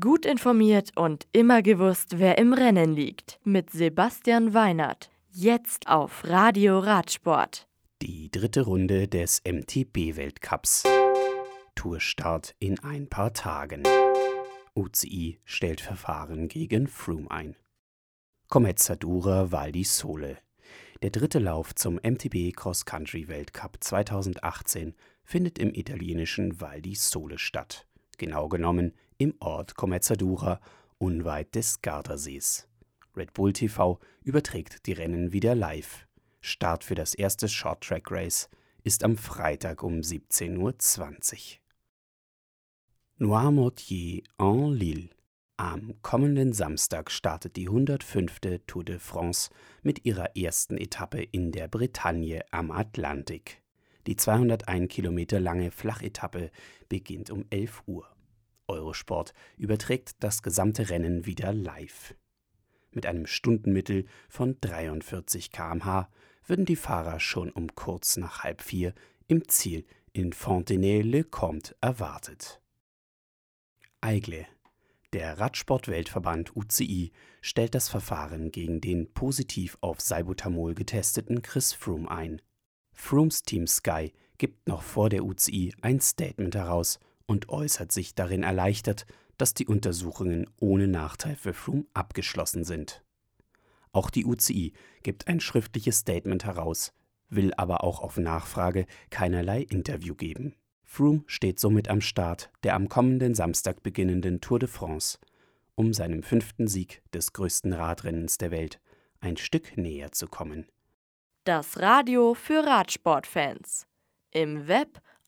Gut informiert und immer gewusst, wer im Rennen liegt. Mit Sebastian Weinert. Jetzt auf Radio Radsport. Die dritte Runde des MTB-Weltcups. Tourstart in ein paar Tagen. UCI stellt Verfahren gegen Froome ein. Commezzadura Val di Sole. Der dritte Lauf zum MTB Cross Country Weltcup 2018 findet im italienischen Val di Sole statt. Genau genommen im Ort Commezzadura, unweit des Gardasees. Red Bull TV überträgt die Rennen wieder live. Start für das erste Short Track Race ist am Freitag um 17.20 Uhr. Noirmoutier en Lille. Am kommenden Samstag startet die 105. Tour de France mit ihrer ersten Etappe in der Bretagne am Atlantik. Die 201 Kilometer lange Flachetappe beginnt um 11 Uhr. Eurosport überträgt das gesamte Rennen wieder live. Mit einem Stundenmittel von 43 km/h würden die Fahrer schon um kurz nach halb vier im Ziel in Fontenay-le-Comte erwartet. Eigle der Radsport-Weltverband UCI stellt das Verfahren gegen den positiv auf Salbutamol getesteten Chris Froome ein. Froomes Team Sky gibt noch vor der UCI ein Statement heraus und äußert sich darin erleichtert, dass die Untersuchungen ohne Nachteil für Froome abgeschlossen sind. Auch die UCI gibt ein schriftliches Statement heraus, will aber auch auf Nachfrage keinerlei Interview geben. Froome steht somit am Start der am kommenden Samstag beginnenden Tour de France, um seinem fünften Sieg des größten Radrennens der Welt ein Stück näher zu kommen. Das Radio für Radsportfans. Im Web